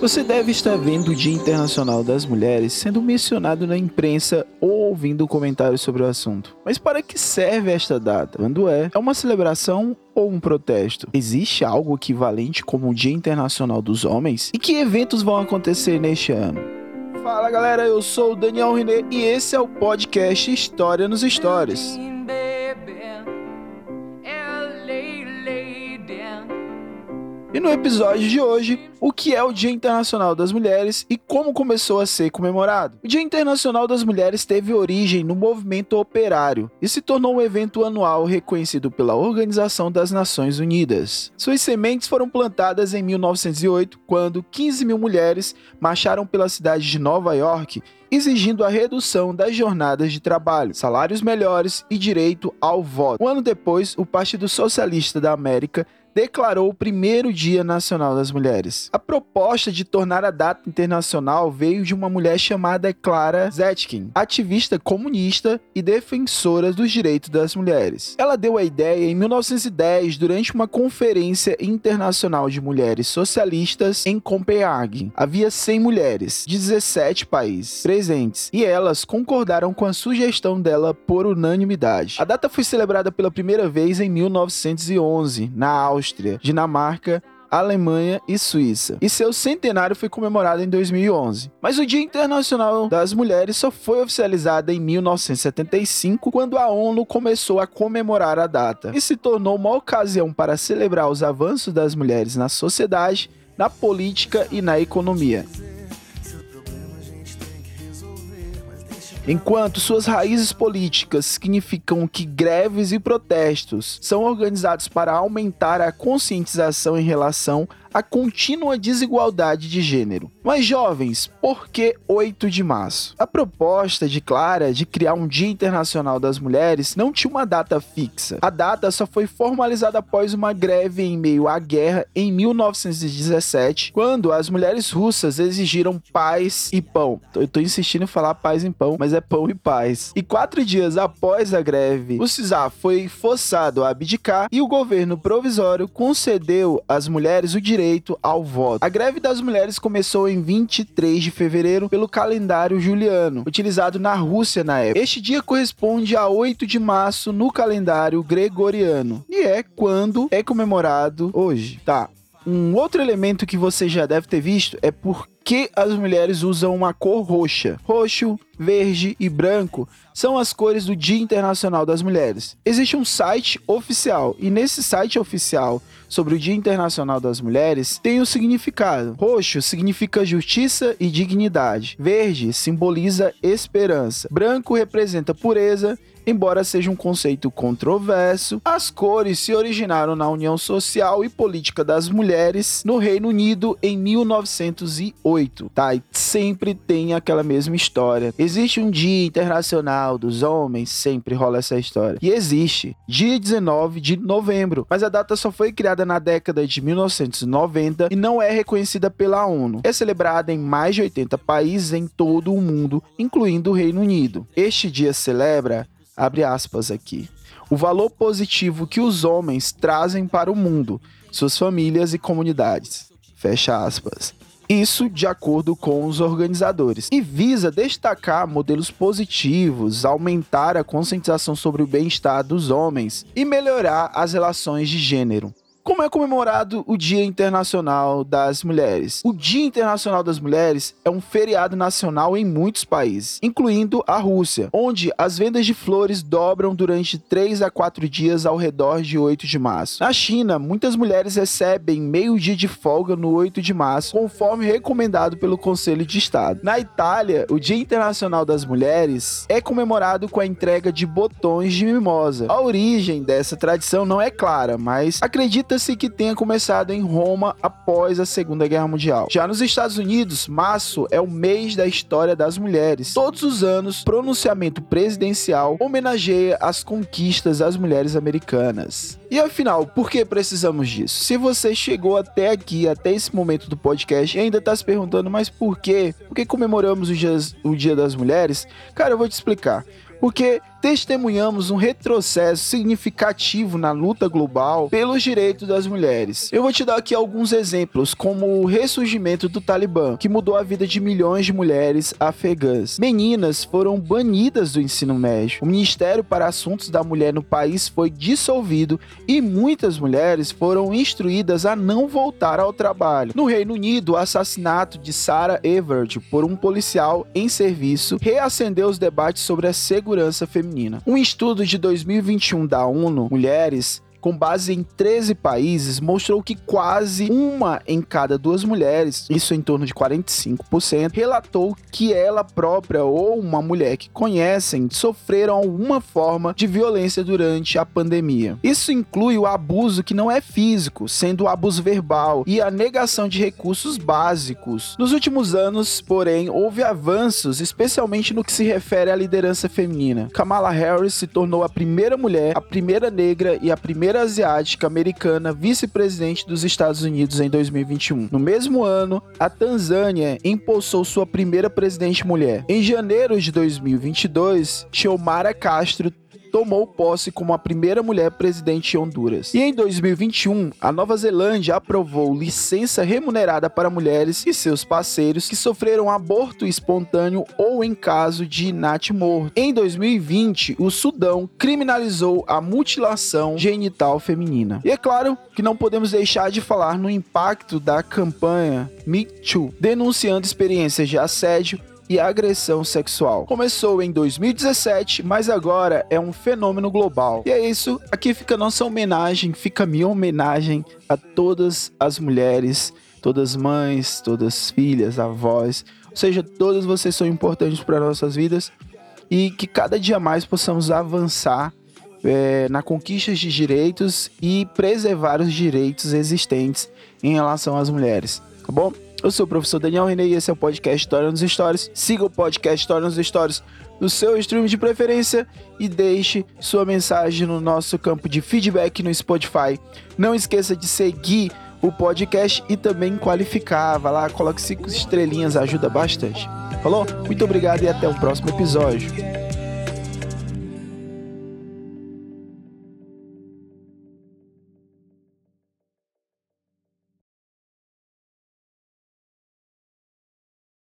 Você deve estar vendo o Dia Internacional das Mulheres sendo mencionado na imprensa ou ouvindo comentários sobre o assunto. Mas para que serve esta data? Quando é? É uma celebração ou um protesto? Existe algo equivalente como o Dia Internacional dos Homens? E que eventos vão acontecer neste ano? Fala galera, eu sou o Daniel René e esse é o podcast História nos Stories. E no episódio de hoje, o que é o Dia Internacional das Mulheres e como começou a ser comemorado. O Dia Internacional das Mulheres teve origem no movimento operário e se tornou um evento anual reconhecido pela Organização das Nações Unidas. Suas sementes foram plantadas em 1908, quando 15 mil mulheres marcharam pela cidade de Nova York exigindo a redução das jornadas de trabalho, salários melhores e direito ao voto. Um ano depois, o Partido Socialista da América declarou o primeiro Dia Nacional das Mulheres. A proposta de tornar a data internacional veio de uma mulher chamada Clara Zetkin, ativista comunista e defensora dos direitos das mulheres. Ela deu a ideia em 1910 durante uma conferência internacional de mulheres socialistas em Copenhague. Havia 100 mulheres de 17 países presentes e elas concordaram com a sugestão dela por unanimidade. A data foi celebrada pela primeira vez em 1911 na Áustria Áustria, Dinamarca, Alemanha e Suíça. E seu centenário foi comemorado em 2011. Mas o Dia Internacional das Mulheres só foi oficializado em 1975, quando a ONU começou a comemorar a data e se tornou uma ocasião para celebrar os avanços das mulheres na sociedade, na política e na economia. Enquanto suas raízes políticas significam que greves e protestos são organizados para aumentar a conscientização em relação a contínua desigualdade de gênero. Mas jovens, por que 8 de março? A proposta de Clara de criar um Dia Internacional das Mulheres não tinha uma data fixa. A data só foi formalizada após uma greve em meio à guerra em 1917, quando as mulheres russas exigiram paz e pão. Eu tô insistindo em falar paz e pão, mas é pão e paz. E quatro dias após a greve, o CISA foi forçado a abdicar e o governo provisório concedeu às mulheres o direito direito ao voto. A greve das mulheres começou em 23 de fevereiro pelo calendário juliano, utilizado na Rússia na época. Este dia corresponde a 8 de março no calendário gregoriano e é quando é comemorado hoje. Tá. Um outro elemento que você já deve ter visto é por que as mulheres usam uma cor roxa. Roxo, verde e branco são as cores do Dia Internacional das Mulheres. Existe um site oficial e nesse site oficial sobre o Dia Internacional das Mulheres tem o significado. Roxo significa justiça e dignidade. Verde simboliza esperança. Branco representa pureza Embora seja um conceito controverso, as cores se originaram na União Social e Política das Mulheres no Reino Unido em 1908, tá? E sempre tem aquela mesma história. Existe um Dia Internacional dos Homens, sempre rola essa história. E existe, dia 19 de novembro, mas a data só foi criada na década de 1990 e não é reconhecida pela ONU. É celebrada em mais de 80 países em todo o mundo, incluindo o Reino Unido. Este dia celebra abre aspas aqui, o valor positivo que os homens trazem para o mundo, suas famílias e comunidades. Fecha aspas. Isso de acordo com os organizadores. E visa destacar modelos positivos, aumentar a conscientização sobre o bem-estar dos homens e melhorar as relações de gênero. Como é comemorado o Dia Internacional das Mulheres? O Dia Internacional das Mulheres é um feriado nacional em muitos países, incluindo a Rússia, onde as vendas de flores dobram durante 3 a 4 dias ao redor de 8 de março. Na China, muitas mulheres recebem meio dia de folga no 8 de março, conforme recomendado pelo Conselho de Estado. Na Itália, o Dia Internacional das Mulheres é comemorado com a entrega de botões de mimosa. A origem dessa tradição não é clara, mas acredita Acredita-se que tenha começado em Roma após a Segunda Guerra Mundial. Já nos Estados Unidos, março é o mês da história das mulheres. Todos os anos, pronunciamento presidencial homenageia as conquistas das mulheres americanas. E afinal, por que precisamos disso? Se você chegou até aqui, até esse momento do podcast e ainda está se perguntando, mas por quê? Por que comemoramos o dia, o dia das Mulheres? Cara, eu vou te explicar. Porque testemunhamos um retrocesso significativo na luta global pelos direitos das mulheres. Eu vou te dar aqui alguns exemplos, como o ressurgimento do Talibã, que mudou a vida de milhões de mulheres afegãs. Meninas foram banidas do ensino médio. O Ministério para Assuntos da Mulher no país foi dissolvido e muitas mulheres foram instruídas a não voltar ao trabalho. No Reino Unido, o assassinato de Sarah Everard por um policial em serviço reacendeu os debates sobre a segurança feminina. Um estudo de 2021 da ONU Mulheres com base em 13 países, mostrou que quase uma em cada duas mulheres, isso em torno de 45%, relatou que ela própria ou uma mulher que conhecem sofreram alguma forma de violência durante a pandemia. Isso inclui o abuso que não é físico, sendo o abuso verbal e a negação de recursos básicos. Nos últimos anos, porém, houve avanços, especialmente no que se refere à liderança feminina. Kamala Harris se tornou a primeira mulher, a primeira negra e a primeira asiática americana vice-presidente dos Estados Unidos em 2021. No mesmo ano, a Tanzânia impulsou sua primeira presidente mulher. Em janeiro de 2022, Xiomara Castro tomou posse como a primeira mulher presidente de Honduras. E em 2021, a Nova Zelândia aprovou licença remunerada para mulheres e seus parceiros que sofreram aborto espontâneo ou em caso de morto. Em 2020, o Sudão criminalizou a mutilação genital feminina. E é claro que não podemos deixar de falar no impacto da campanha Me Too, denunciando experiências de assédio e agressão sexual. Começou em 2017, mas agora é um fenômeno global. E é isso, aqui fica nossa homenagem, fica minha homenagem a todas as mulheres, todas as mães, todas as filhas, avós, ou seja, todas vocês são importantes para nossas vidas e que cada dia mais possamos avançar é, na conquista de direitos e preservar os direitos existentes em relação às mulheres, tá bom? Eu sou o professor Daniel René e esse é o podcast História nos Stories. Siga o podcast História nos Stories no seu stream de preferência e deixe sua mensagem no nosso campo de feedback no Spotify. Não esqueça de seguir o podcast e também qualificar. Vai lá, coloque cinco estrelinhas, ajuda bastante. Falou? Muito obrigado e até o próximo episódio.